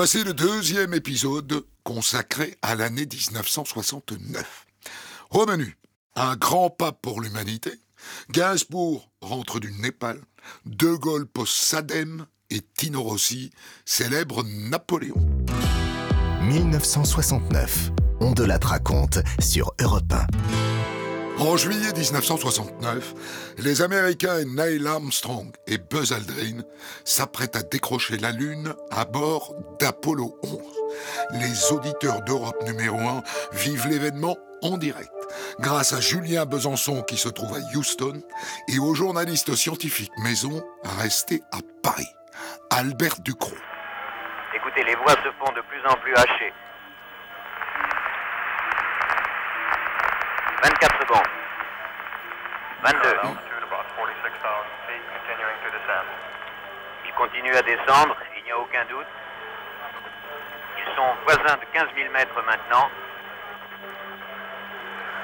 Voici le deuxième épisode consacré à l'année 1969. Au menu, un grand pas pour l'humanité, Gainsbourg rentre du Népal, De Gaulle pose Sadem et Tino Rossi célèbre Napoléon. 1969, on de la raconte sur Europe 1. En juillet 1969, les Américains Neil Armstrong et Buzz Aldrin s'apprêtent à décrocher la Lune à bord d'Apollo 11. Les auditeurs d'Europe numéro 1 vivent l'événement en direct, grâce à Julien Besançon qui se trouve à Houston et au journaliste scientifique maison resté à Paris, Albert Ducrot. Écoutez, les voix se font de plus en plus hachées. 24 secondes. 22. Ils continuent à descendre, il n'y a aucun doute. Ils sont voisins de 15 000 mètres maintenant.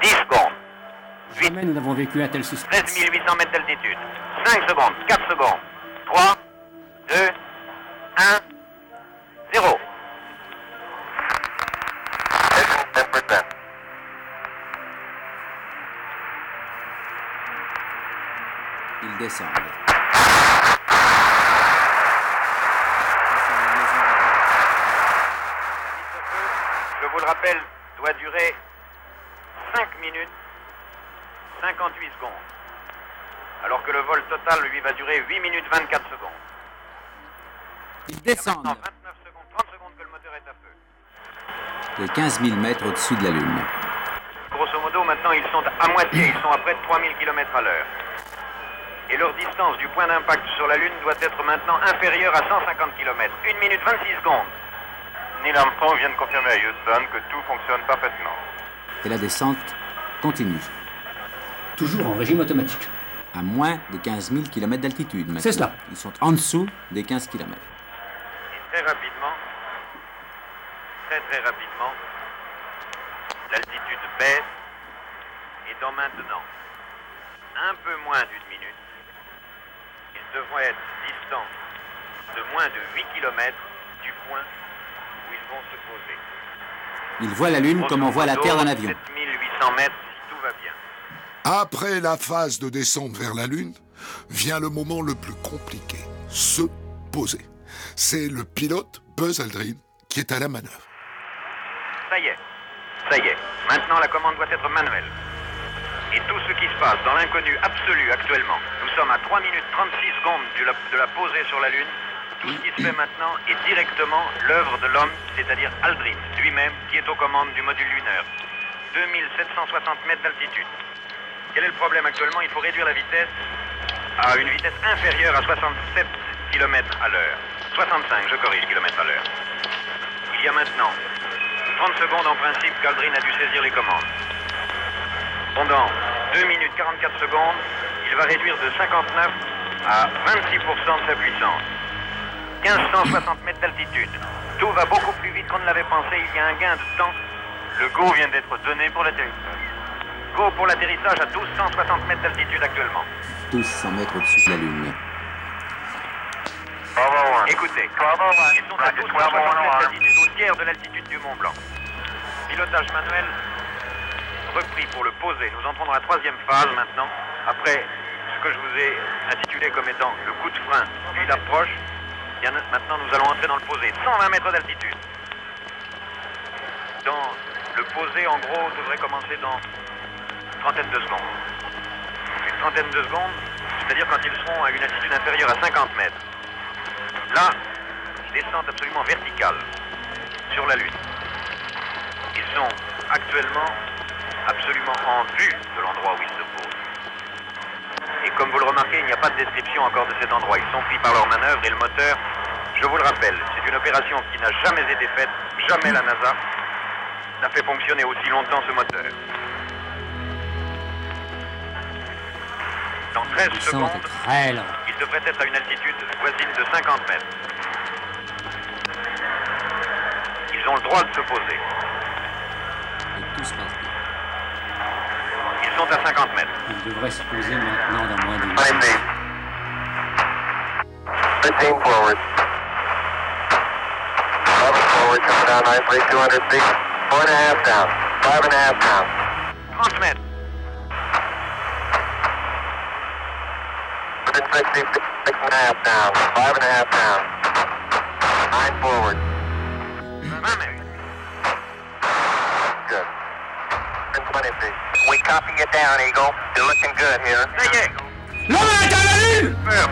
10 secondes. Jamais nous n'avons vécu un tel suspense. 13 800 mètres d'altitude. 5 secondes, 4 secondes. 3, 2, Le rappelle, doit durer 5 minutes 58 secondes. Alors que le vol total, lui, va durer 8 minutes 24 secondes. Ils descendent maintenant 29 secondes, 30 secondes que le moteur est à feu. de 15 000 mètres au-dessus de la Lune. Grosso modo, maintenant, ils sont à moitié, ils sont à près de 3000 km à l'heure. Et leur distance du point d'impact sur la Lune doit être maintenant inférieure à 150 km. 1 minute 26 secondes. Neil Armstrong vient de confirmer à Houston que tout fonctionne parfaitement. Et la descente continue. Toujours en régime automatique. À moins de 15 000 km d'altitude maintenant. C'est cela. Ils sont en dessous des 15 km. Et très rapidement, très très rapidement, l'altitude baisse et dans maintenant un peu moins d'une minute, ils devraient être distants de moins de 8 km du point où ils vont se poser. Ils voient la Lune comme on voit la Terre d'un avion. 7800 mètres si tout va bien. Après la phase de descente vers la Lune, vient le moment le plus compliqué, se poser. C'est le pilote Buzz Aldrin qui est à la manœuvre. Ça y est, ça y est. Maintenant, la commande doit être manuelle. Et tout ce qui se passe dans l'inconnu absolu actuellement, sommes à 3 minutes 36 secondes de la, de sur la Lune. Tout ce qui se fait maintenant est directement l'œuvre de l'homme, c'est-à-dire Aldrin lui-même, qui est aux commandes du module lunaire. 2760 mètres d'altitude. Quel est le problème actuellement? Il faut réduire la vitesse à une vitesse inférieure à 67 km à l'heure. 65, je corrige, km à l'heure. Il y a maintenant 30 secondes en principe qu'Aldrin a dû saisir les commandes. Pendant 2 minutes 44 secondes, va réduire de 59 à 26% de sa puissance. 1560 mètres d'altitude. Tout va beaucoup plus vite qu'on ne l'avait pensé. Il y a un gain de temps. Le go vient d'être donné pour l'atterrissage. Go pour l'atterrissage à 1260 mètres d'altitude actuellement. Tous 100 mètres au-dessus de la Lune. Écoutez, ils sont à 1260 mètres d'altitude au tiers de l'altitude du Mont Blanc. Pilotage manuel repris pour le poser. Nous entrons dans la troisième phase maintenant. Après que je vous ai intitulé comme étant le coup de frein puis l'approche, maintenant nous allons entrer dans le posé. 120 mètres d'altitude. Dans le posé, en gros, devrait commencer dans une trentaine de secondes. Une trentaine de secondes, c'est-à-dire quand ils seront à une altitude inférieure à 50 mètres. Là, descente absolument verticale sur la Lune. Ils sont actuellement absolument en vue de l'endroit où ils. Et comme vous le remarquez, il n'y a pas de description encore de cet endroit. Ils sont pris par leur manœuvre et le moteur, je vous le rappelle, c'est une opération qui n'a jamais été faite, jamais la NASA n'a fait fonctionner aussi longtemps ce moteur. Dans 13 Ils sont secondes, il devrait être à une altitude voisine de 50 mètres. Ils ont le droit de se poser. Et tout se passe bien. Ils sont à 50 mètres. Ils devraient se poser maintenant dans moins d'une minute. 15 forward. forward, coming down nicely, 200 feet. Four and a half down. Five and a half down. Transmettre. Within 60, six and a half down. Five and a half down. Nine forward. Copy you down, Eagle. You're looking good here. Ça y est. Feu.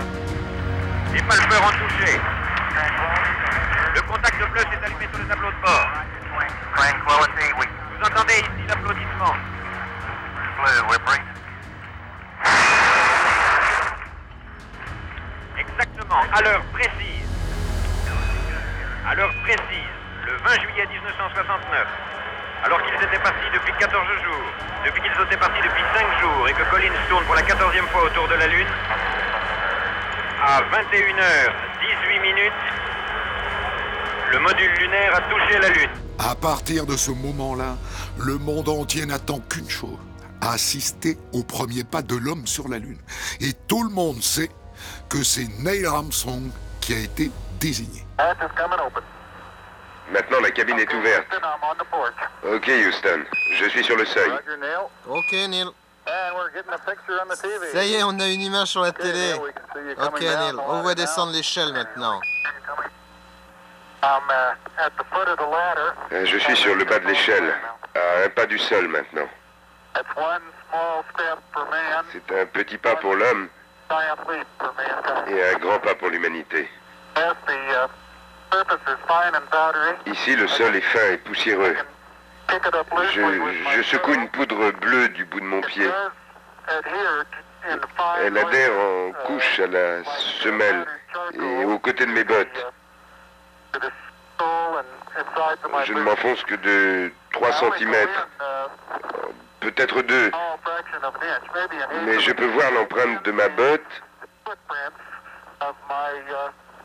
Les palpeurs ont touché. Le contact bleu s'est allumé sur le tableau de bord. Tranquility, we Vous entendez ici l'applaudissement. flew. We're bringing. Exactement, à l'heure précise. À l'heure précise, le 20 juillet 1969. Alors qu'ils étaient partis depuis 14 jours, depuis qu'ils étaient partis depuis 5 jours et que Collins tourne pour la 14e fois autour de la Lune, à 21h18 minutes, le module lunaire a touché la Lune. À partir de ce moment-là, le monde entier n'attend qu'une chose assister au premier pas de l'homme sur la Lune. Et tout le monde sait que c'est Neil Armstrong qui a été désigné. Maintenant, la cabine est ouverte. Houston, I'm on the porch. Ok, Houston. Je suis sur le seuil. Roger, Neil. Ok, Neil. Ça y est, on a une image sur la Okay, télé. Ok, Neil. On voit now. descendre l'échelle maintenant. I'm uh, at the foot of the ladder. Euh, Je suis sur le bas de l'échelle, à un pas du sol maintenant. That's one small step for man, C'est un petit pas pour l'homme et un grand pas pour l'humanité. Ici, le sol est fin et poussiéreux. Je, secoue une poudre bleue du bout de mon pied. Elle adhère en couche à la semelle et aux côtés de mes bottes. Je ne m'enfonce que de 3 I only go cm, peut-être 2, small fraction of an inch, maybe an inch mais je peux voir l'empreinte de ma botte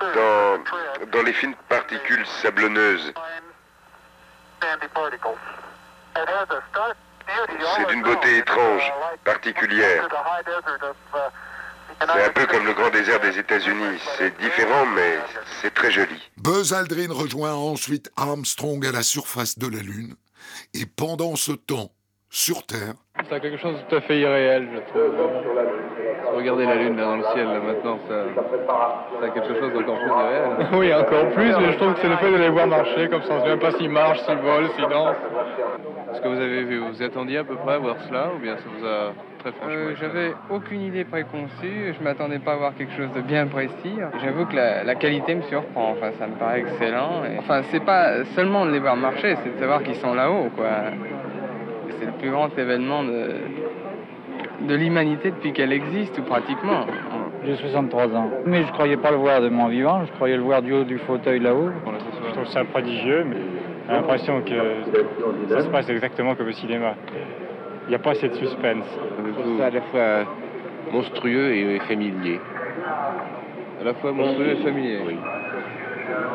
dans, les fines particules sablonneuses. C'est d'une beauté étrange, particulière. C'est un peu comme le grand désert des États-Unis. C'est différent, mais c'est très joli. Buzz Aldrin rejoint ensuite Armstrong à la surface de la Lune. Et pendant ce temps, sur Terre, C'est quelque chose de tout à fait irréel, je trouve. Regardez la lune là dans le ciel là maintenant, ça, ça a quelque chose d'encore plus irréel. Oui, encore plus, mais je trouve que c'est le fait de les voir marcher, comme ça on ne sait même pas s'ils marchent, s'ils volent, s'ils dansent. Ce que vous avez vu, vous attendiez à peu près à voir cela ou bien ça vous a très franchement Euh, J'avais aucune idée préconçue, je m'attendais pas à voir quelque chose de bien précis. J'avoue que la, la qualité me surprend, enfin ça me paraît excellent. Et- enfin c'est pas seulement de les voir marcher, c'est de savoir qu'ils sont là-haut quoi. C'est le plus grand événement de, de l'humanité depuis qu'elle existe ou pratiquement. J'ai 63 ans. Mais je croyais pas le voir de mon vivant, je croyais le voir du haut du fauteuil là-haut. Je trouve ça prodigieux, mais j'ai l'impression que ça se passe exactement comme au cinéma. Il n'y a pas assez de suspense. C'est à la fois monstrueux et familier. À la fois monstrueux et familier. Oui.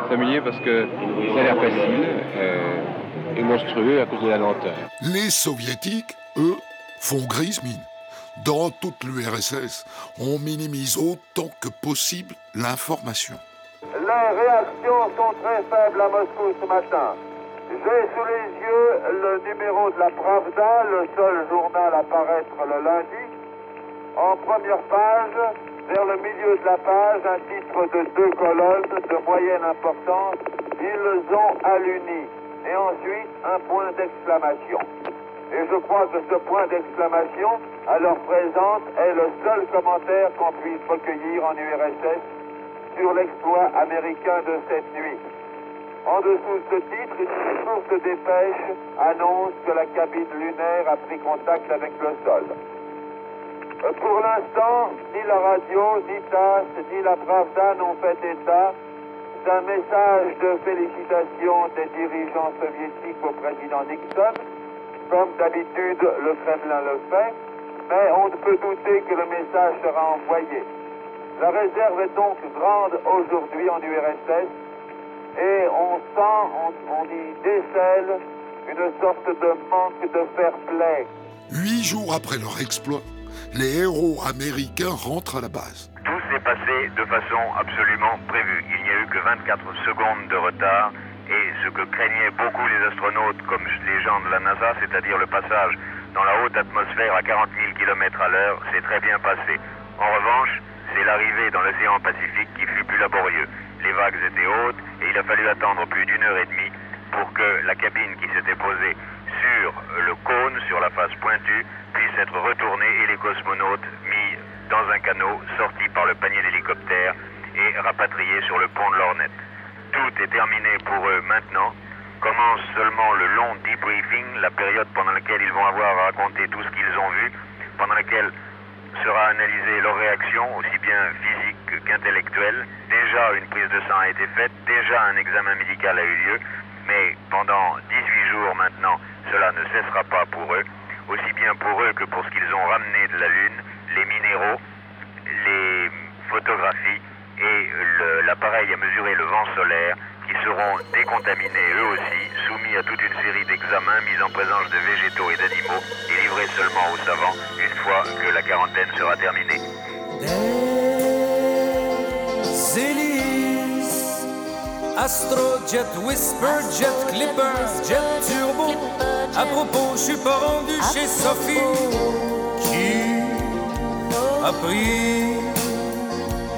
Familier parce que ça a l'air facile euh, et monstrueux à cause de la lenteur. les soviétiques, eux, font grise mine. Dans toute l'URSS, on minimise autant que possible l'information. Les réactions sont très faibles à Moscou ce matin. J'ai sous les yeux le numéro de la Pravda, le seul journal à paraître le lundi. En première page, vers le milieu de la page, un titre de deux colonnes de moyenne importance. Ils ont alluni. Et ensuite, un point d'exclamation. Et je crois que ce point d'exclamation, à leur présence, est le seul commentaire qu'on puisse recueillir en URSS sur l'exploit américain de cette nuit. En dessous de ce titre, une source dépêche annonce que la cabine lunaire a pris contact avec le sol. Pour l'instant, ni la radio, ni TASS, ni la Pravda n'ont fait état d'un message de félicitations des dirigeants soviétiques au président Nixon. Comme d'habitude, le Kremlin le fait, mais on ne peut douter que le message sera envoyé. La réserve est donc grande aujourd'hui en URSS et on sent, on, on y décèle une sorte de manque de fair play. Huit jours après leur exploit, les héros américains rentrent à la base. Tout s'est passé de façon absolument prévue. Il n'y a eu que 24 secondes de retard Et ce que craignaient beaucoup les astronautes, comme les gens de la NASA, c'est-à-dire le passage dans la haute atmosphère à 40 000 km à l'heure, s'est très bien passé. En revanche, c'est l'arrivée dans l'océan Pacifique qui fut plus laborieux. Les vagues étaient hautes et il a fallu attendre plus d'une heure et demie pour que la cabine qui s'était posée sur le cône, sur la face pointue, puisse être retournée et les cosmonautes mis dans un canot sorti par le panier d'hélicoptère et rapatriés sur le pont de l'Ornette. Tout est terminé pour eux maintenant. Commence seulement le long debriefing, la période pendant laquelle ils vont avoir à raconter tout ce qu'ils ont vu, pendant laquelle sera analysée leur réaction, aussi bien physique qu'intellectuelle. Déjà une prise de sang a été faite, déjà un examen médical a eu lieu, mais pendant 18 jours maintenant, cela ne cessera pas pour eux, aussi bien pour eux que pour ce qu'ils ont ramené de la Lune, les minéraux, les photographies et l'appareil à mesurer le vent solaire qui seront décontaminés eux aussi, soumis à toute une série d'examens mis en présence de végétaux et d'animaux et livrés seulement aux savants une fois que la quarantaine sera terminée. Hélices, Astrojet, Whisperjet, Clippers, Jet Turbo. À propos, je suis pas rendu chez Sophie qui a pris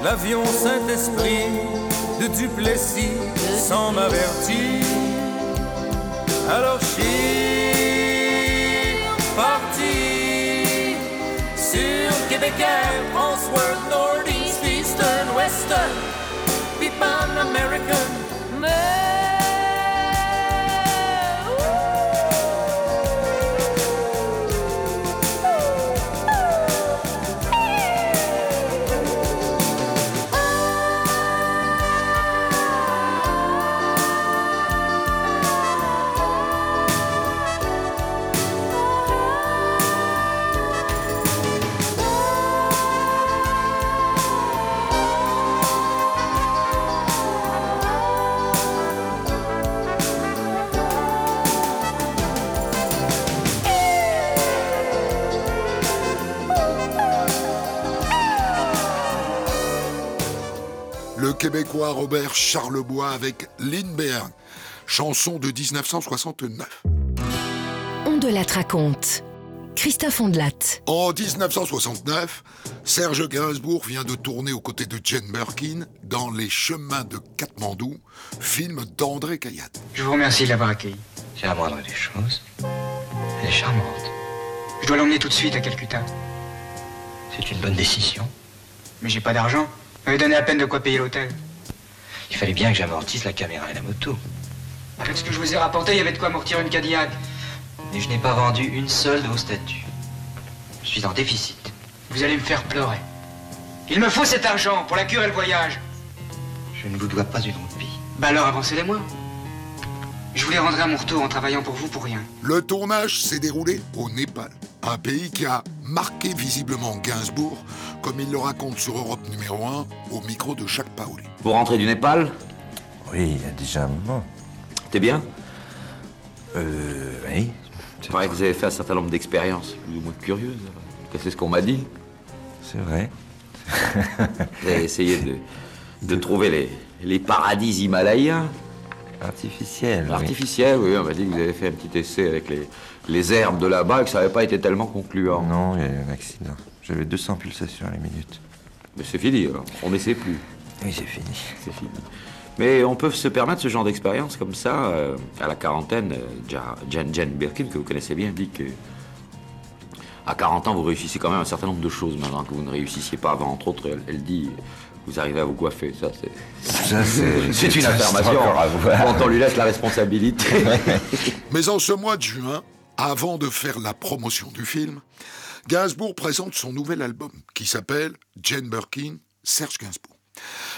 l'avion Saint-Esprit de Duplessis sans m'avertir. Alors suis parti sur Québec Air, Transworld, Northeast, Eastern, Western, puis Pan American. Le Québécois Robert Charlebois avec Lindbergh, chanson de 1969. On de la raconte. Christophe Ondelat. En 1969, Serge Gainsbourg vient de tourner aux côtés de Jane Birkin dans Les Chemins de Katmandou, film d'André Caillade. Je vous remercie de l'avoir accueilli. J'ai la moindre des choses. Elle est charmante. Je dois l'emmener tout de suite à Calcutta. C'est une bonne décision. Mais j'ai pas d'argent. Vous donné à peine de quoi payer l'hôtel. Il fallait bien que j'amortisse la caméra et la moto. Avec ce que je vous ai rapporté, il y avait de quoi amortir une Cadillac. Et je n'ai pas vendu une seule de vos statues. Je suis en déficit. Vous allez me faire pleurer. Il me faut cet argent pour la cure et le voyage. Je ne vous dois pas une roupie. Bah alors avancez-les-moi. Je vous les rendrai à mon retour en travaillant pour vous pour rien. Le tournage s'est déroulé au Népal, un pays qui a marqué visiblement Gainsbourg, comme il le raconte sur Europe numéro 1 au micro de Jacques Paoli. Vous rentrez du Népal? Oui, il y a déjà un moment. T'es bien? Euh, oui. Il paraît que vous avez fait un certain nombre d'expériences plus ou moins curieuses. C'est ce qu'on m'a dit. C'est vrai. Vous avez essayé de, de trouver les, les paradis himalayens. Artificiels. oui. Artificiels, oui. On m'a dit que vous avez fait un petit essai avec les, les herbes de là-bas et que ça n'avait pas été tellement concluant. Non, il y a eu un accident. J'avais 200 pulsations à la minute. Mais c'est fini, alors. On n'essaie plus. Oui, c'est fini. C'est fini. Mais on peut se permettre ce genre d'expérience comme ça. euh, à la quarantaine, euh, Jan Birkin, que vous connaissez bien, dit que à 40 ans, vous réussissez quand même un certain nombre de choses maintenant que vous ne réussissiez pas avant. Entre autres, elle, elle dit vous arrivez à vous coiffer. Ça, c'est. Ça, c'est- c'est une affirmation. encore à voir. Bon, on lui laisse la responsabilité. Mais en ce mois de juin, avant de faire la promotion du film, Gainsbourg présente son nouvel album qui s'appelle Jane Birkin, Serge Gainsbourg.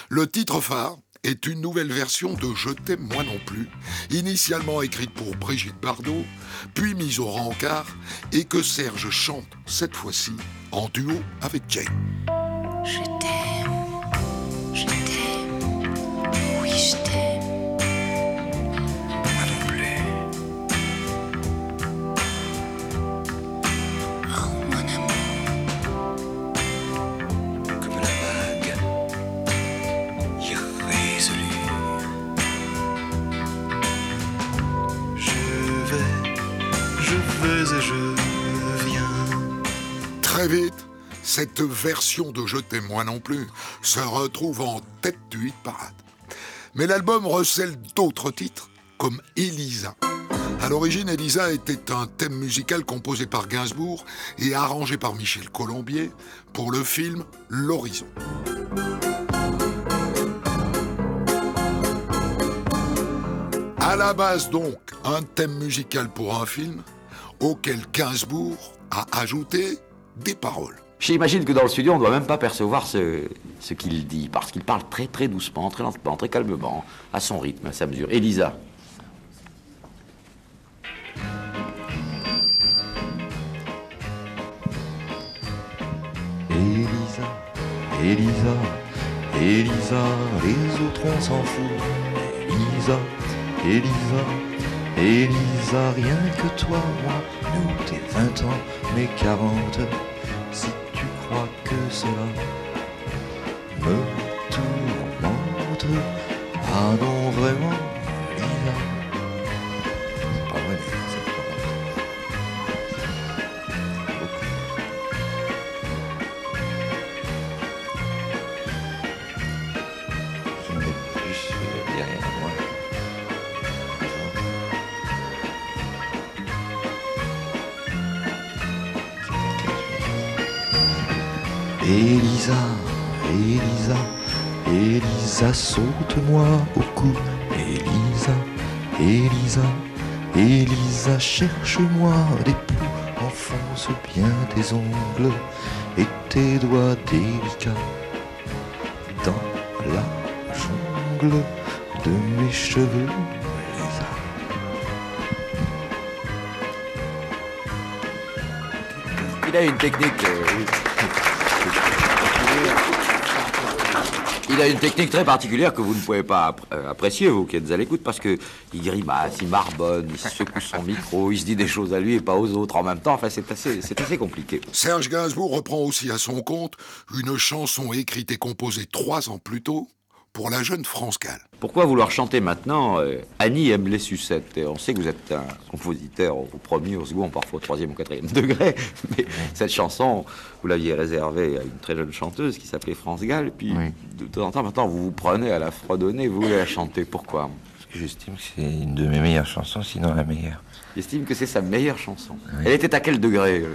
Le titre phare est une nouvelle version de Je t'aime moi non plus, initialement écrite pour Brigitte Bardot, puis mise au rencard, et que Serge chante cette fois-ci en duo avec Jane. Je t'aime, Je t'aime. Moi non plus. Oh, Roumanez-moi. Comme la vague irrésolue. Je vais. Je fais et je viens. Très vite, cette version de Je t'aime. Moi non plus. Se retrouve en tête du hit parade. Mais l'album recèle d'autres titres, comme Elisa. À l'origine, Elisa était un thème musical composé par Gainsbourg et arrangé par Michel Colombier pour le film L'Horizon. À la base donc, un thème musical pour un film auquel Gainsbourg a ajouté des paroles. J'imagine que dans le studio, on ne doit même pas percevoir ce, ce qu'il dit, parce qu'il parle très très doucement, très lentement, très calmement, à son rythme, à sa mesure. Elisa. Elisa, Elisa, Elisa, les autres on s'en fout. Elisa, Elisa, Elisa, rien que toi, moi, nous, tes 20 ans, mes 40. Crois que cela me tourmente, ah non, vraiment, Elisa, Elisa, Elisa, saute-moi au cou. Elisa, Elisa, Elisa, cherche-moi des poux. Enfonce bien tes ongles et tes doigts délicats dans la jungle de mes cheveux. Il a une technique. Il a une technique très particulière que vous ne pouvez pas euh, apprécier, vous qui êtes à l'écoute, parce que il grimace, il marbonne, il secoue son micro, il se dit des choses à lui et pas aux autres en même temps. Enfin, c'est assez, c'est assez compliqué. Serge Gainsbourg reprend aussi à son compte une chanson écrite et composée trois ans plus tôt pour la jeune France Gall. Pourquoi vouloir chanter maintenant euh, Annie aime les sucettes Et On sait que vous êtes un compositeur au premier, au second, parfois au troisième, au quatrième degré, mais cette chanson, vous l'aviez réservée à une très jeune chanteuse qui s'appelait France Gall, et puis de temps en temps, maintenant, vous vous prenez à la fredonner, vous voulez la chanter. Pourquoi? Parce que j'estime que c'est une de mes meilleures chansons, sinon la meilleure. J'estime que c'est sa meilleure chanson. Elle était à quel degré euh,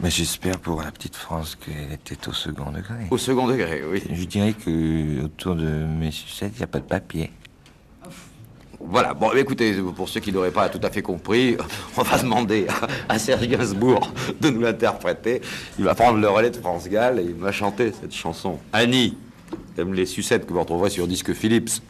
Mais j'espère pour la petite France qu'elle était au second degré. Au second degré, oui. Je dirais que autour de mes sucettes, il n'y a pas de papier. Voilà, bon, écoutez, pour ceux qui n'auraient pas tout à fait compris, on va demander à, à Serge Gainsbourg de nous l'interpréter. Il va prendre le relais de France Gall et il va chanter cette chanson. Annie aime les sucettes que vous retrouverez sur disque Philips.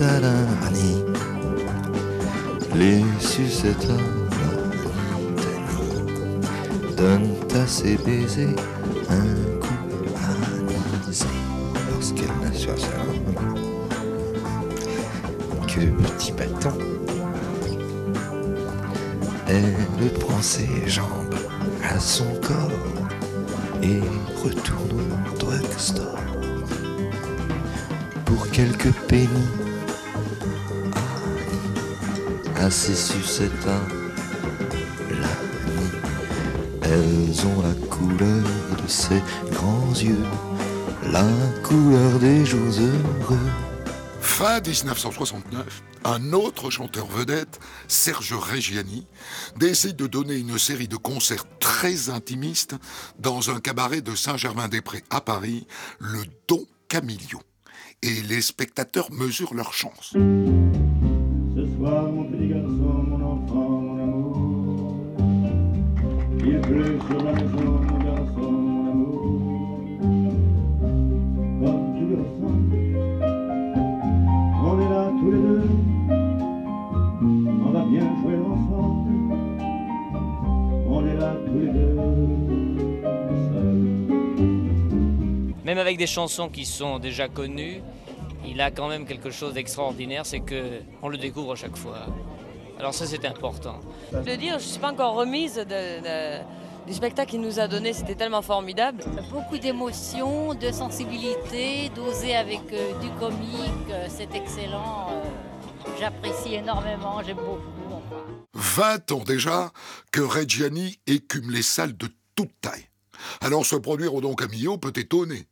Sucettes à la. Donne à ses baisers un coup anisé lorsqu'elle sa langue que petit bâton. Elle prend ses jambes à son corps et retourne au drugstore pour quelques pennies. Sucettes à la elles ont la couleur de ses grands yeux, la couleur des jours heureux. Fin 1969, un autre chanteur vedette, Serge Reggiani, décide de donner une série de concerts très intimistes dans un cabaret de Saint-Germain-des-Prés à Paris, le Don Camillo. Et les spectateurs mesurent leur chance. Même avec des chansons qui sont déjà connues, il a quand même quelque chose d'extraordinaire, c'est que on le découvre à chaque fois. Alors ça c'est important. Je veux dire, je ne suis pas encore remise de, de, du spectacle qu'il nous a donné, c'était tellement formidable. Beaucoup d'émotions, de sensibilité, d'oser avec euh, du comique, euh, c'est excellent. euh, J'apprécie énormément, j'aime beaucoup. enfin. 20 ans déjà que Reggiani écume les salles de toute taille. Alors se produire au Don Camillo peut étonner.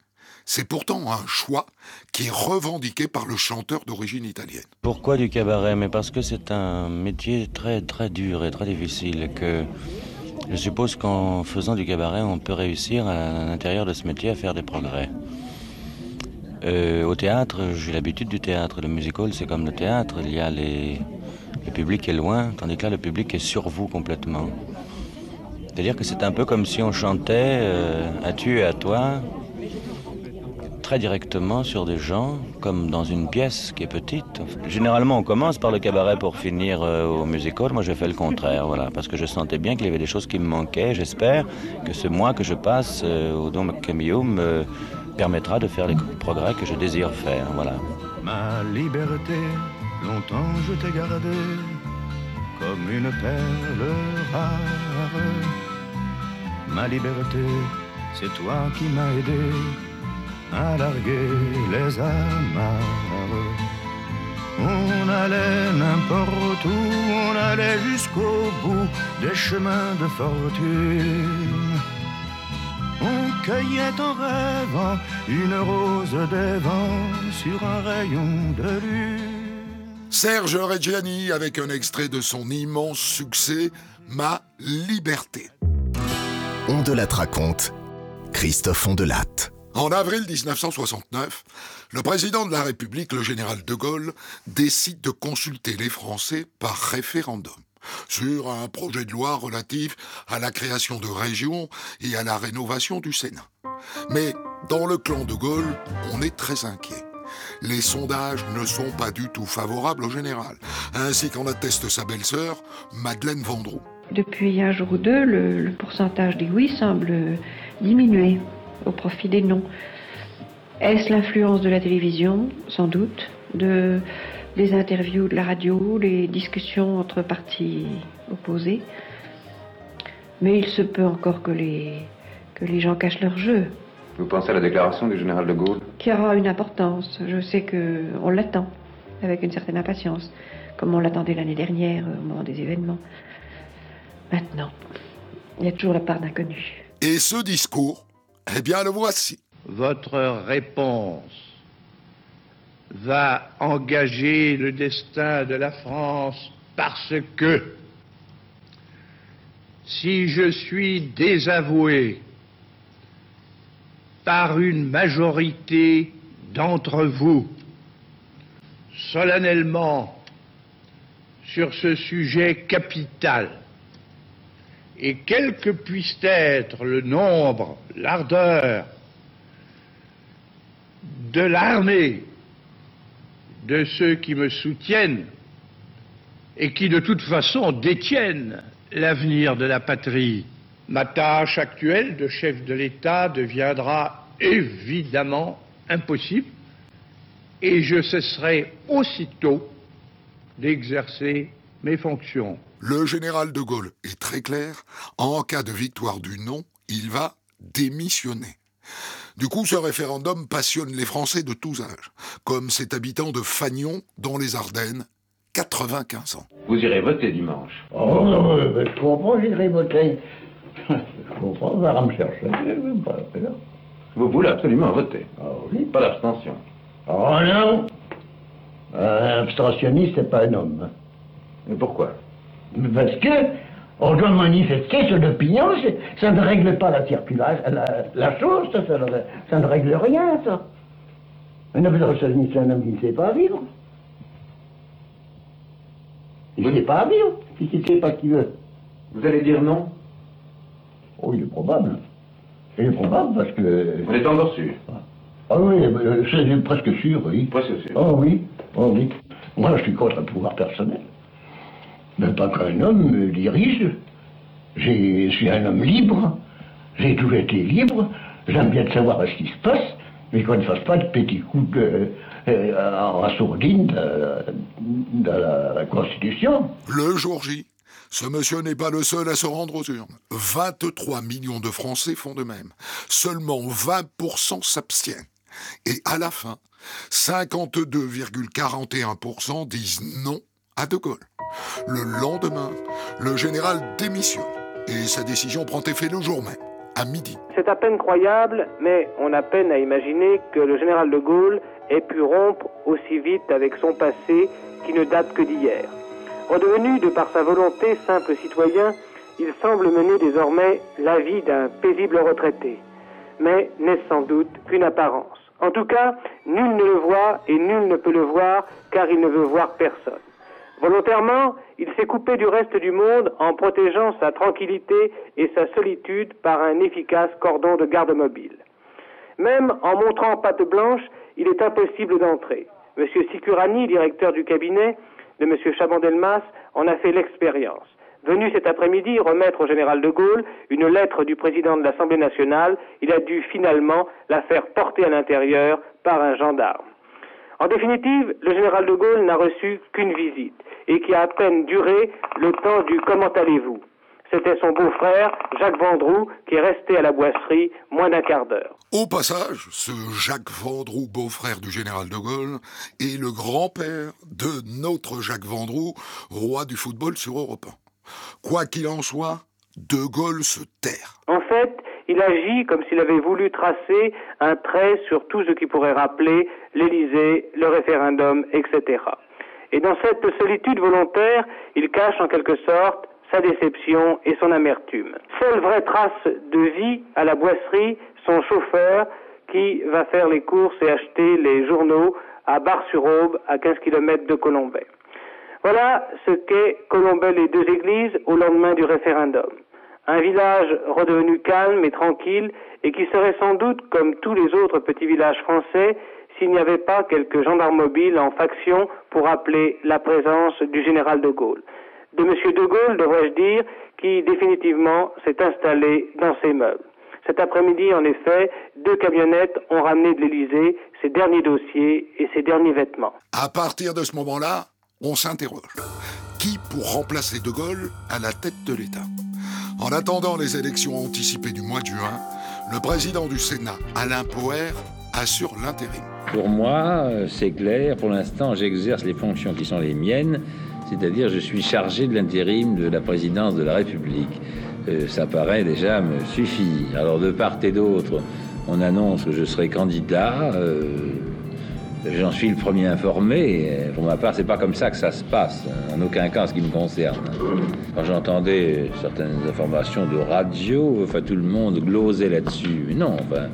C'est pourtant un choix qui est revendiqué par le chanteur d'origine italienne. Pourquoi du cabaret? Mais parce que c'est un métier très très dur et très difficile et que je suppose qu'en faisant du cabaret, on peut réussir à, l'intérieur de ce métier à faire des progrès. Euh, au théâtre, j'ai l'habitude du théâtre. Le musical, c'est comme le théâtre. Il y a les... le public est loin, tandis que là, le public est sur vous complètement. C'est-à-dire que c'est un peu comme si on chantait euh, à tu et à toi, très directement sur des gens, comme dans une pièce qui est petite. Généralement, on commence par le cabaret pour finir euh, au musical. Moi, j'ai fait le contraire, voilà, parce que je sentais bien qu'il y avait des choses qui me manquaient. J'espère que ce mois que je passe euh, au Don Camillo me permettra de faire les progrès que je désire faire, voilà. Ma liberté, longtemps je t'ai gardée comme une perle rare. Ma liberté, c'est toi qui m'as aidé à larguer les amarres. On allait n'importe où, on allait jusqu'au bout des chemins de fortune. On cueillait en rêvant une rose des vents sur un rayon de lune. Serge Reggiani avec un extrait de son immense succès Ma liberté. On de la raconte. Christophe Ondelatte. En avril 1969, le président de la République, le général de Gaulle, décide de consulter les Français par référendum sur un projet de loi relatif à la création de régions et à la rénovation du Sénat. Mais dans le clan de Gaulle, on est très inquiet. Les sondages ne sont pas du tout favorables au général, ainsi qu'en atteste sa belle-sœur, Madeleine Vendroux. Depuis un jour ou deux, le, pourcentage des oui semble diminuer au profit des non. Est-ce l'influence de la télévision Sans doute. De, des interviews de la radio, les discussions entre partis opposés? Mais il se peut encore que les, que les gens cachent leur jeu, Vous pensez à la déclaration du général de Gaulle? Qui aura une importance. Je sais qu'on l'attend avec une certaine impatience, comme on l'attendait l'année dernière au moment des événements. Maintenant, il y a toujours la part d'inconnu. Et ce discours, eh bien le voici. Votre réponse va engager le destin de la France parce que si je suis désavoué par une majorité d'entre vous, solennellement sur ce sujet capital, et quel que puisse être le nombre, l'ardeur de l'armée de ceux qui me soutiennent et qui de toute façon détiennent l'avenir de la patrie, ma tâche actuelle de chef de l'État deviendra évidemment impossible et je cesserai aussitôt d'exercer mes fonctions. Le général de Gaulle est très clair, en cas de victoire du non, il va démissionner. Du coup, ce référendum passionne les Français de tous âges, comme cet habitant de Fagnon, dans les Ardennes, 95 ans. Vous irez voter dimanche. Oh, non, euh, je comprends, j'irai voter. Je comprends, on va me chercher. Vous voulez absolument voter. Ah oui. Pas d'abstention. Oh non Un abstentionniste, c'est pas un homme. Mais pourquoi Parce que on doit manifester son opinion, ça ne règle pas la circulation, la, la chose, ça, ça ne, ça ne règle rien, ça. Un abstentionniste, c'est un homme qui ne sait pas vivre. Il ne sait pas vivre, puisqu'il ne sait pas ce qu'il veut. Vous allez dire non? Oh, il est probable. Il est probable parce que. Vous êtes encore sûr? Ah oui, euh, c'est presque sûr, oui. Presque sûr. Oh oui, oh oui. Moi, je suis contre le pouvoir personnel. Mais pas qu'un homme me dirige. Je suis un homme libre. J'ai toujours été libre. J'aime bien de savoir ce qui se passe. mais qu'on ne fasse pas de petits coups de, euh, en sourdine de, de la Constitution. Le jour J, ce monsieur n'est pas le seul à se rendre aux urnes. 23 millions de Français font de même. Seulement 20% s'abstiennent. Et à la fin, 52,41% disent non à De Gaulle. Le lendemain, le général démissionne et sa décision prend effet le jour même, à midi. C'est à peine croyable, mais on a peine à imaginer que le général de Gaulle ait pu rompre aussi vite avec son passé qui ne date que d'hier. Redevenu de par sa volonté simple citoyen, il semble mener désormais la vie d'un paisible retraité. Mais n'est sans doute qu'une apparence. En tout cas, nul ne le voit et nul ne peut le voir car il ne veut voir personne. Volontairement, il s'est coupé du reste du monde en protégeant sa tranquillité et sa solitude par un efficace cordon de garde mobile. Même en montrant patte blanche, il est impossible d'entrer. Monsieur Sicurani, directeur du cabinet de Monsieur Chabandelmas, en a fait l'expérience. Venu cet après-midi remettre au général de Gaulle une lettre du président de l'Assemblée nationale, il a dû finalement la faire porter à l'intérieur par un gendarme. En définitive, le général de Gaulle n'a reçu qu'une visite et qui a à peine duré le temps du comment allez-vous? C'était son beau-frère, Jacques Vendroux, qui est resté à la boisserie moins d'un quart d'heure. Au passage, ce Jacques Vendroux, beau-frère du général de Gaulle, est le grand-père de notre Jacques Vendroux, roi du football sur Europe 1. Quoi qu'il en soit, de Gaulle se terre. En fait, il agit comme s'il avait voulu tracer un trait sur tout ce qui pourrait rappeler l'Élysée, le référendum, etc. Et dans cette solitude volontaire, il cache en quelque sorte sa déception et son amertume. Seule vraie trace de vie à la boisserie, son chauffeur qui va faire les courses et acheter les journaux à Bar-sur-Aube, à 15 km de Colombay. Voilà ce qu'est Colombay les deux églises au lendemain du référendum. Un village redevenu calme et tranquille et qui serait sans doute comme tous les autres petits villages français s'il n'y avait pas quelques gendarmes mobiles en faction pour appeler la présence du général de Gaulle. De M. de Gaulle, devrais-je dire, qui définitivement s'est installé dans ses meubles. Cet après-midi, en effet, deux camionnettes ont ramené de l'Élysée ses derniers dossiers et ses derniers vêtements. À partir de ce moment-là, on s'interroge. Qui pour remplacer De Gaulle à la tête de l'État? En attendant les élections anticipées du mois de juin, le président du Sénat, Alain Poher, assure l'intérim. Pour moi, c'est clair, pour l'instant, j'exerce les fonctions qui sont les miennes, c'est-à-dire je suis chargé de l'intérim de la présidence de la République. Euh, ça paraît déjà me suffit. Alors de part et d'autre, on annonce que je serai candidat. euh, J'en suis le premier informé. Pour ma part, c'est pas comme ça que ça se passe, en aucun cas en ce qui me concerne. Quand j'entendais certaines informations de radio, enfin tout le monde glosait là-dessus. Non, enfin,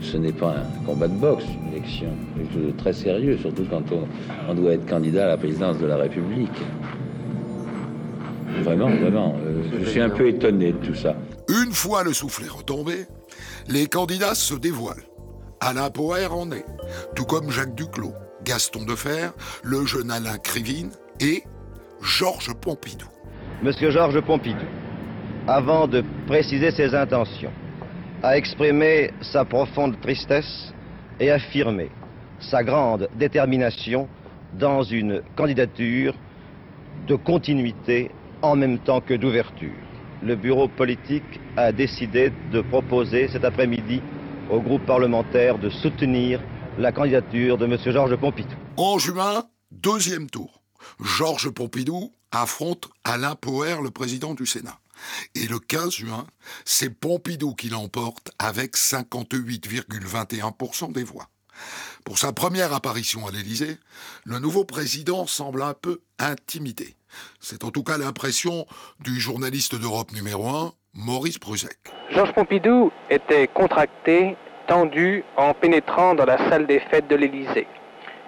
ce n'est pas un combat de boxe, une élection. C'est quelque chose de très sérieux, surtout quand on, on doit être candidat à la présidence de la République. Vraiment, vraiment. euh, je suis un peu étonné de tout ça. Une fois le soufflet retombé, les candidats se dévoilent. Alain Poher en est, tout comme Jacques Duclos, Gaston Defer, le jeune Alain Krivine et Georges Pompidou. Monsieur Georges Pompidou, avant de préciser ses intentions, a exprimé sa profonde tristesse et affirmé sa grande détermination dans une candidature de continuité en même temps que d'ouverture. Le bureau politique a décidé de proposer cet après-midi au groupe parlementaire de soutenir la candidature de M. Georges Pompidou. En juin, deuxième tour. Georges Pompidou affronte Alain Poher, le président du Sénat. Et le 15 juin, c'est Pompidou qui l'emporte avec 58,21% des voix. Pour sa première apparition à l'Élysée, le nouveau président semble un peu intimidé. C'est en tout cas l'impression du journaliste d'Europe numéro 1, Maurice Bruzek. Georges Pompidou était contracté, tendu en pénétrant dans la salle des fêtes de l'Élysée.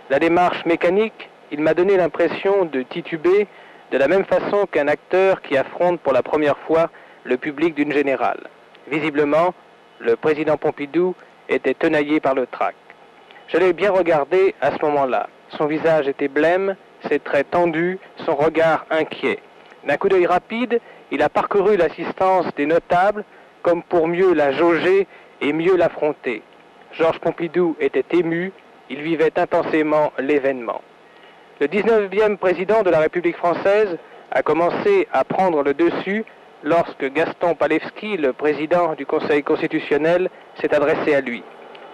La démarche mécanique, il m'a donné l'impression de tituber de la même façon qu'un acteur qui affronte pour la première fois le public d'une générale. Visiblement, le président Pompidou était tenaillé par le trac. Je l'ai bien regardé à ce moment-là. Son visage était blême, ses traits tendus, son regard inquiet. D'un coup d'œil rapide, il a parcouru l'assistance des notables comme pour mieux la jauger et mieux l'affronter. Georges Pompidou était ému, il vivait intensément l'événement. Le 19e président de la République française a commencé à prendre le dessus lorsque Gaston Palevski, le président du Conseil constitutionnel, s'est adressé à lui.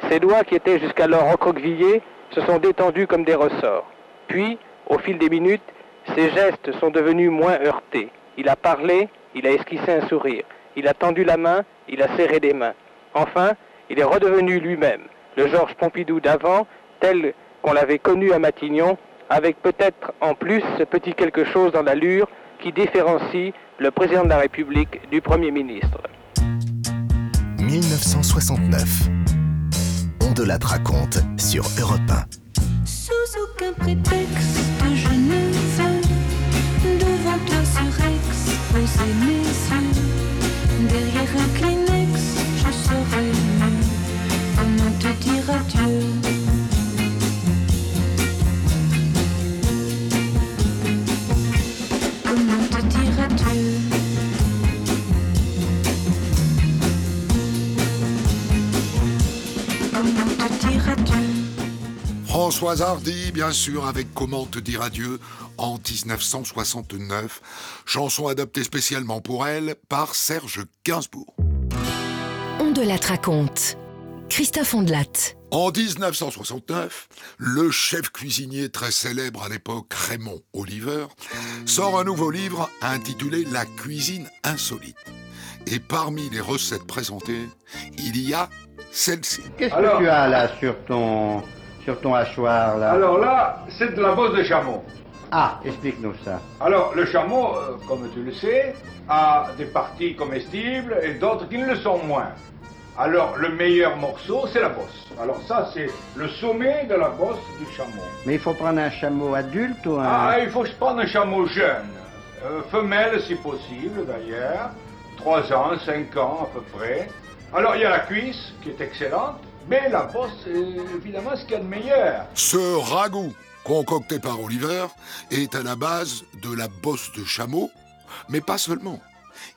Ses doigts, qui étaient jusqu'alors recroquevillés, se sont détendus comme des ressorts. Puis, au fil des minutes, ses gestes sont devenus moins heurtés. Il a parlé, il a esquissé un sourire. Il a tendu la main, il a serré des mains. Enfin, il est redevenu lui-même, le Georges Pompidou d'avant, tel qu'on l'avait connu à Matignon, avec peut-être en plus ce petit quelque chose dans l'allure qui différencie le président de la République du Premier ministre. 1969. On de la raconte sur Europe 1. Sous aucun prétexte, Françoise Hardy, bien sûr, avec Comment te dire adieu en 1969, chanson adaptée spécialement pour elle par Serge Gainsbourg. On de la raconte. Christophe Ondelat. En 1969, le chef cuisinier très célèbre à l'époque, Raymond Oliver, sort un nouveau livre intitulé La cuisine insolite. Et parmi les recettes présentées, il y a celle-ci. Qu'est-ce que tu as là sur ton, sur ton hachoir là Alors là, c'est de la bosse de chameau. Ah, explique-nous ça. Alors, le chameau, euh, comme tu le sais, a des parties comestibles et d'autres qui ne le sont moins. Alors, le meilleur morceau, c'est la bosse. Alors ça, c'est le sommet de la bosse du chameau. Mais il faut prendre un chameau adulte ou un... Ah, il faut prendre un chameau jeune. Euh, femelle, si possible, d'ailleurs. 3 ans, 5 ans, à peu près. Alors, il y a la cuisse, qui est excellente. Mais la bosse, est évidemment, ce qu'il y a de meilleur. Ce ragoût concocté par Oliver est à la base de la bosse de chameau, mais pas seulement.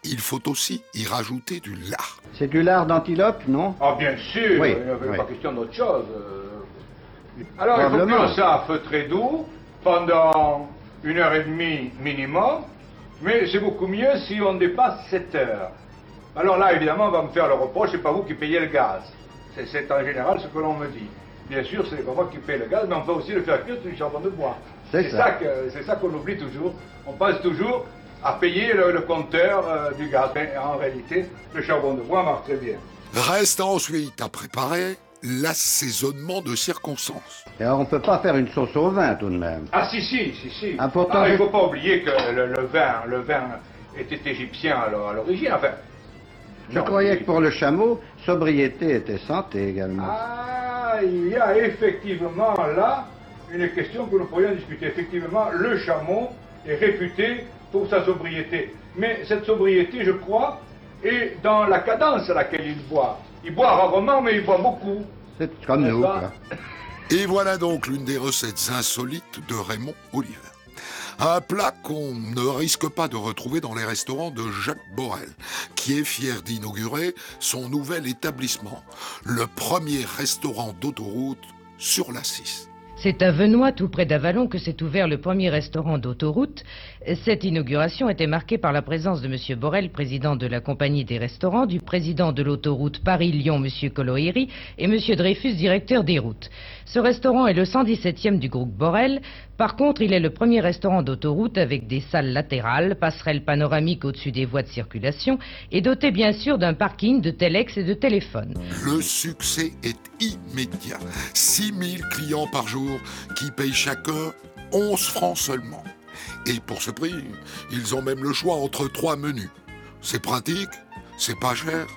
Il faut aussi y rajouter du lard. C'est du lard d'antilope, non? Ah, bien sûr, Oui, il n'y avait oui. pas question d'autre chose. euh. Alors, il faut cuire ça à feu très doux pendant une heure et demie minimum, mais c'est beaucoup mieux si on dépasse 7 heures. Alors là, évidemment, on va me faire le reproche, c'est pas vous qui payez le gaz. C'est- C'est en général ce que l'on me dit. Bien sûr, ce n'est pas moi qui paye le gaz, mais on peut aussi le faire cuire du charbon de bois. C'est C'est ça. ça, que- c'est ça qu'on oublie toujours. On pense toujours à payer le, le compteur euh, du gaz. Mais en réalité, le charbon de bois marche très bien. Reste ensuite à préparer l'assaisonnement de circonstances. Et alors, on peut pas faire une sauce au vin tout de même. Ah si, si, si, si. Ah, pourtant, Ah, il ne faut pas oublier que le, le vin, le vin était égyptien à l'origine. Enfin, Je non. croyais que pour le chameau, sobriété était santé également. Ah, il y a effectivement là une question que nous pourrions discuter. Effectivement, le chameau est réputé pour sa sobriété. Mais cette sobriété, je crois, est dans la cadence à laquelle il boit. Il boit rarement, mais il boit beaucoup. C'est comme nous. Et voilà donc l'une des recettes insolites de Raymond Oliver. Un plat qu'on ne risque pas de retrouver dans les restaurants de Jacques Borel, qui est fier d'inaugurer son nouvel établissement, le premier restaurant d'autoroute sur la 6. C'est à Venoy, tout près d'Avalon, que s'est ouvert le premier restaurant d'autoroute. Cette inauguration était marquée par la présence de M. Borel, président de la compagnie des restaurants, du président de l'autoroute Paris-Lyon, M. Colohiri, et M. Dreyfus, directeur des routes. Ce restaurant est le 117e du groupe Borel. Par contre, il est le premier restaurant d'autoroute avec des salles latérales, passerelles panoramiques au-dessus des voies de circulation et doté bien sûr d'un parking de telex et de téléphone. Le succès est immédiat. 6000 clients par jour qui payent chacun 11 francs seulement. Et pour ce prix, ils ont même le choix entre trois menus. C'est pratique, c'est pas cher,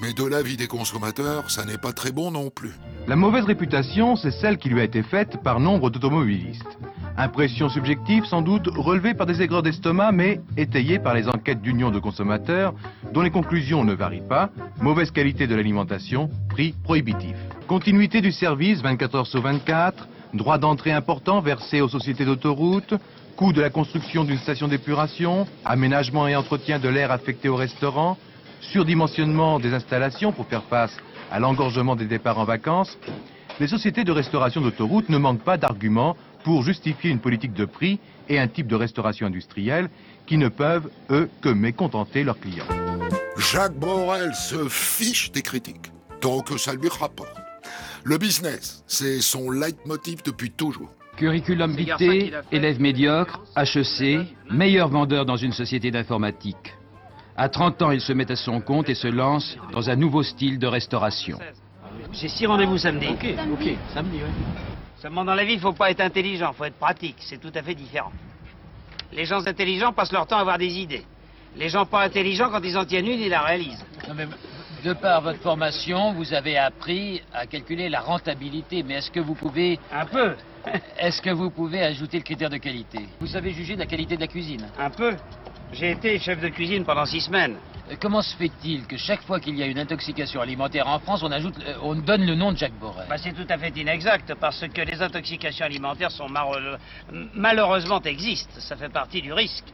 mais de l'avis des consommateurs, ça n'est pas très bon non plus. La mauvaise réputation, c'est celle qui lui a été faite par nombre d'automobilistes. Impression subjective sans doute relevée par des aigreurs d'estomac, mais étayée par les enquêtes d'union de consommateurs, dont les conclusions ne varient pas. Mauvaise qualité de l'alimentation, prix prohibitif. Continuité du service 24 heures sur 24, droit d'entrée important versé aux sociétés d'autoroutes, coût de la construction d'une station d'épuration, aménagement et entretien de l'air affecté au restaurant, surdimensionnement des installations pour faire face à l'engorgement des départs en vacances, les sociétés de restauration d'autoroutes ne manquent pas d'arguments pour justifier une politique de prix et un type de restauration industrielle qui ne peuvent, eux, que mécontenter leurs clients. Jacques Borel se fiche des critiques, tant que ça lui rapporte. Le business, c'est son leitmotiv depuis toujours. Curriculum vitae, élève médiocre, HEC, meilleur vendeur dans une société d'informatique. À 30 ans, il se met à son compte et se lance dans un nouveau style de restauration. J'ai six rendez-vous samedi. Ok, ok, samedi, oui. Seulement dans la vie, il faut pas être intelligent, faut être pratique. C'est tout à fait différent. Les gens intelligents passent leur temps à avoir des idées. Les gens pas intelligents, quand ils en tiennent une, ils la réalisent. Non, mais de par votre formation, vous avez appris à calculer la rentabilité, mais est-ce que vous pouvez... Un peu. Est-ce que vous pouvez ajouter le critère de qualité? Vous savez juger de la qualité de la cuisine? Un peu. J'ai été chef de cuisine pendant six semaines. Euh, Comment se fait-il que chaque fois qu'il y a une intoxication alimentaire en France, on, ajoute, euh, on donne le nom de Jacques Borel? Bah, c'est tout à fait inexact, parce que les intoxications alimentaires sont mar- malheureusement existent. Ça fait partie du risque.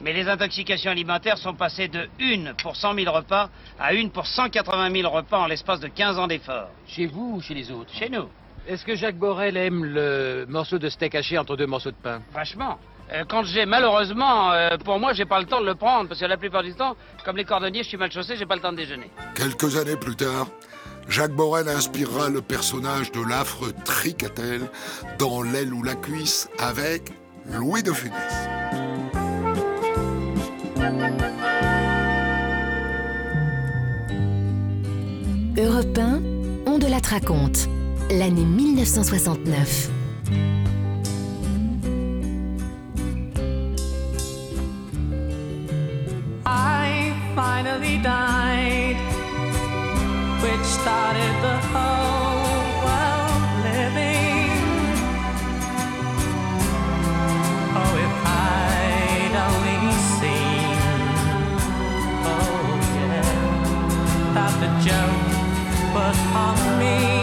Mais les intoxications alimentaires sont passées de 1 pour 100 000 repas à 1 pour 180 000 repas en l'espace de 15 ans d'efforts. Chez vous ou chez les autres? Chez nous. Est-ce que Jacques Borel aime le morceau de steak haché entre deux morceaux de pain? Vachement. Euh, quand j'ai, malheureusement, euh, pour moi, j'ai pas le temps de le prendre, parce que la plupart du temps, comme les cordonniers, je suis mal chaussé, j'ai pas le temps de déjeuner. Quelques années plus tard, Jacques Borel inspirera le personnage de l'affreux Tricatel dans L'aile ou la cuisse avec Louis de Funès. Europe 1, on de la raconte. L'année 1969. I finally died, which started the whole world living. Oh, if I'd only seen, oh yeah, that the joke was on me.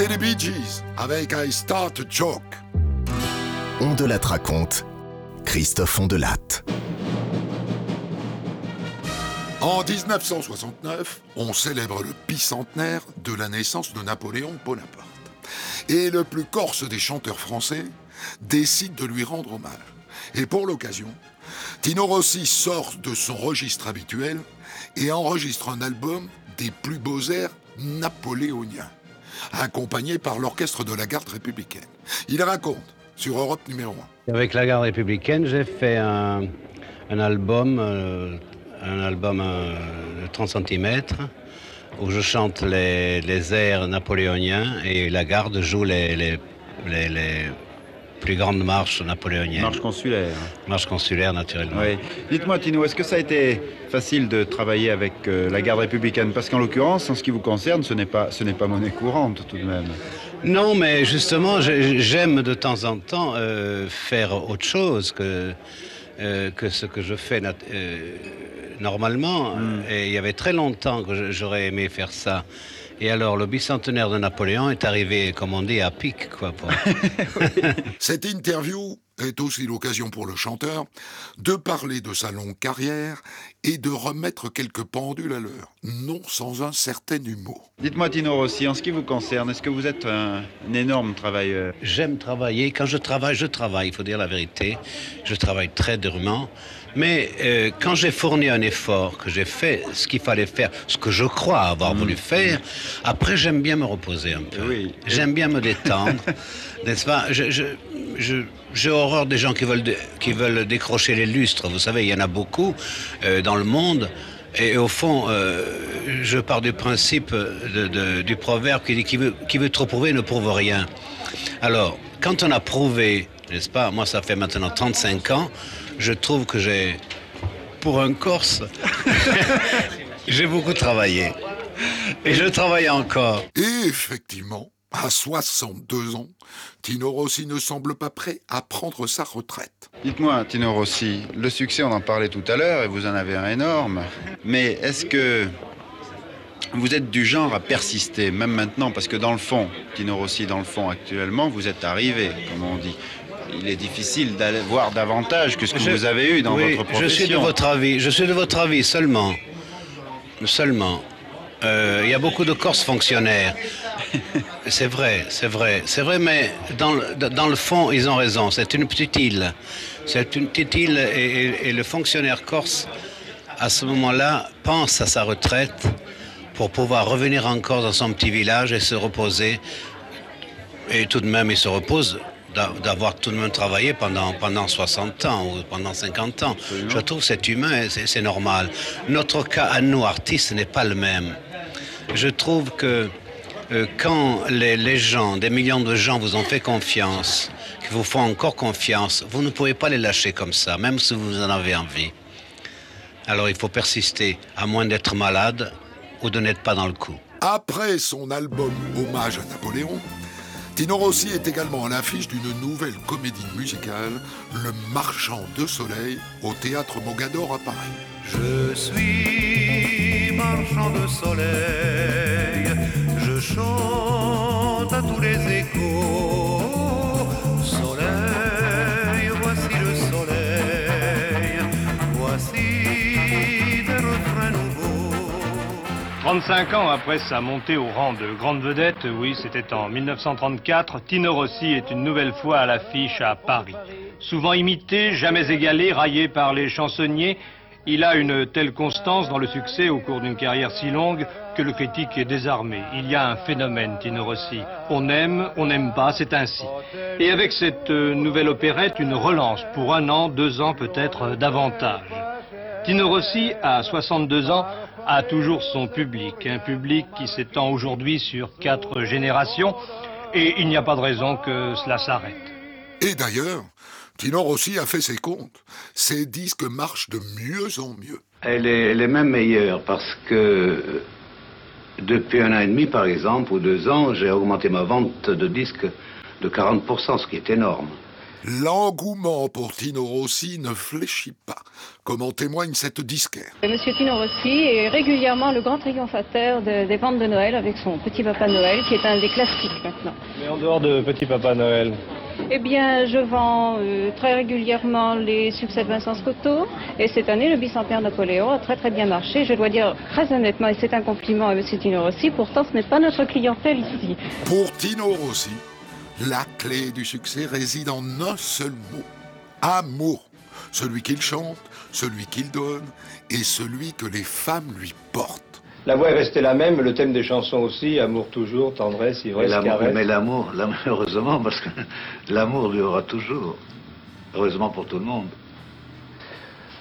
C'était les Bee Gees avec I Start a Joke. On de la raconte. Christophe Ondelatte. En 1969, on célèbre le bicentenaire de la naissance de Napoléon Bonaparte. Et le plus corse des chanteurs français décide de lui rendre hommage. Et pour l'occasion, Tino Rossi sort de son registre habituel et enregistre un album des plus beaux airs napoléoniens, accompagné par l'orchestre de la garde républicaine. Il raconte sur Europe numéro 1. Avec la garde républicaine, j'ai fait un, album, euh, un album euh, de 30 cm, où je chante les, les airs napoléoniens et la garde joue les, les- les plus grandes marches napoléoniennes. Marche consulaire. Marche consulaire, naturellement. Oui. Dites-moi, Tino, est-ce que ça a été facile de travailler avec euh, la garde républicaine? Parce qu'en l'occurrence, en ce qui vous concerne, ce n'est pas, ce n'est pas monnaie courante tout de même. Non, mais justement, j'ai- j'aime de temps en temps euh, faire autre chose que, euh, que ce que je fais normalement. Et il y avait très longtemps que j'aurais aimé faire ça. Et alors, le bicentenaire de Napoléon est arrivé, comme on dit, à pic, quoi. pour- Cette interview est aussi l'occasion pour le chanteur de parler de sa longue carrière et de remettre quelques pendules à l'heure, non sans un certain humour. Dites-moi, Tino Rossi, en ce qui vous concerne, est-ce que vous êtes un, un énorme travailleur? J'aime travailler. Quand je travaille, je travaille, il faut dire la vérité. Je travaille très durement. Mais euh, quand j'ai fourni un effort, que j'ai fait ce qu'il fallait faire, ce que je crois avoir voulu faire, après j'aime bien me reposer un peu. J'aime bien me détendre, n'est-ce pas? Je- je- je- J'ai horreur des gens qui veulent, qui veulent décrocher les lustres. Vous savez, il y en a beaucoup euh, dans le monde. Et au fond, euh, je pars du principe de- de- du proverbe qui dit qui veut, qui veut trop prouver ne prouve rien. Alors, quand on a prouvé, n'est-ce pas, moi ça fait maintenant 35 ans, je trouve que j'ai, pour un Corse, j'ai beaucoup travaillé. Et je travaille encore. Et effectivement, À 62 ans, Tino Rossi ne semble pas prêt à prendre sa retraite. Dites-moi, Tino Rossi, le succès, on en parlait tout à l'heure, et vous en avez un énorme. Mais est-ce que vous êtes du genre à persister, même maintenant? Parce que dans le fond, Tino Rossi, dans le fond, actuellement, vous êtes arrivé, comme on dit. Il est difficile d'aller voir davantage que ce que Je- vous avez eu dans oui, votre profession. Je suis de votre avis. Je suis de votre avis seulement. Seulement. Euh, Il y a beaucoup de Corses fonctionnaires. C'est vrai, c'est vrai, c'est vrai, mais dans le, dans le fond, ils ont raison. C'est une petite île. C'est une petite île et, et- et le fonctionnaire corse, à ce moment-là, pense à sa retraite pour pouvoir revenir encore dans son petit village et se reposer. Et tout de même, il se repose d'avoir tout de même travaillé pendant, pendant 60 ans ou pendant 50 ans. Je trouve que c'est humain, et c'est c'est normal. Notre cas à nous, artistes, n'est pas le même. Je trouve que euh, quand les, les gens, des millions de gens vous ont fait confiance, qui vous font encore confiance, vous ne pouvez pas les lâcher comme ça, même si vous en avez envie. Alors il faut persister, à moins d'être malade ou de n'être pas dans le coup. Après son album Hommage à Napoléon, Tino Rossi est également à l'affiche d'une nouvelle comédie musicale, Le Marchand de Soleil, au théâtre Mogador à Paris. Je suis marchand de soleil, je chante 35 ans après sa montée au rang de grande vedette, oui, c'était en 1934, Tino Rossi est une nouvelle fois à l'affiche à Paris. Souvent imité, jamais égalé, raillé par les chansonniers, il a une telle constance dans le succès au cours d'une carrière si longue que le critique est désarmé. Il y a un phénomène, Tino Rossi. On aime, on n'aime pas, c'est ainsi. Et avec cette euh, nouvelle opérette, une relance pour un an, deux ans, peut-être davantage. Tino Rossi, à 62 ans, a toujours son public, un public qui s'étend aujourd'hui sur quatre générations, et il n'y a pas de raison que cela s'arrête. Et d'ailleurs, Tino Rossi a fait ses comptes. Ses disques marchent de mieux en mieux. Elle est, elle est même meilleure parce que depuis un an et demi, par exemple, ou deux ans, j'ai augmenté ma vente de disques de 40%, ce qui est énorme. L'engouement pour Tino Rossi ne fléchit pas, comme en témoigne cette disquaire. Monsieur Tino Rossi est régulièrement le grand triomphateur de- des ventes de Noël avec son Petit Papa Noël, qui est un des classiques maintenant. Mais en dehors de Petit Papa Noël, Eh bien, je vends euh, très régulièrement les succès de Vincent Scotto, et cette année, le bicentenaire Napoléon a très très bien marché. Je dois dire très honnêtement, et c'est un compliment à Monsieur Tino Rossi, pourtant ce n'est pas notre clientèle ici. Pour Tino Rossi, la clé du succès réside en un seul mot. Amour. Celui qu'il chante, celui qu'il donne et celui que les femmes lui portent. La voix est restée la même, le thème des chansons aussi, amour toujours, tendresse, ivresse, l'amour, caresse. mais l'amour, l'amour, heureusement, parce que l'amour durera toujours. Heureusement pour tout le monde.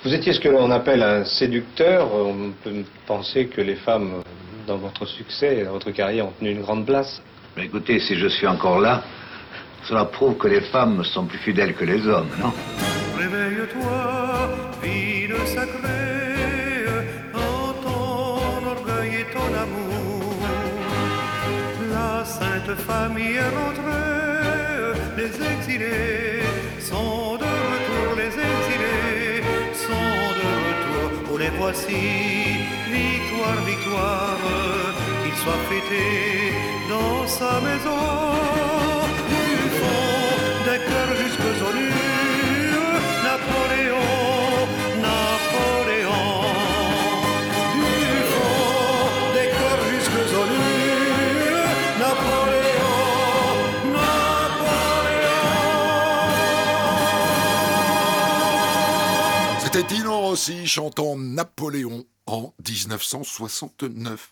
Vous étiez ce que l'on appelle un séducteur. On peut penser que les femmes, dans votre succès, dans votre carrière, ont tenu une grande place. Mais écoutez, si je suis encore là, cela prouve que les femmes sont plus fidèles que les hommes, non Réveille-toi, ville sacrée, en ton orgueil et ton amour. La sainte famille est rentrée, les exilés sont de retour, les exilés sont de retour. Oh, les voici, victoire, victoire, qu'il soit fêté dans sa maison. Rossi chantant Napoléon en 1969.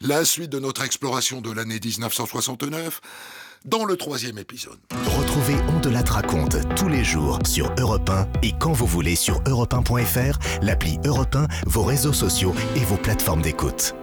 La suite de notre exploration de l'année 1969 dans le troisième épisode. Retrouvez On de la raconte tous les jours sur Europe 1 et quand vous voulez sur europe1.fr, l'appli Europe 1, vos réseaux sociaux et vos plateformes d'écoute.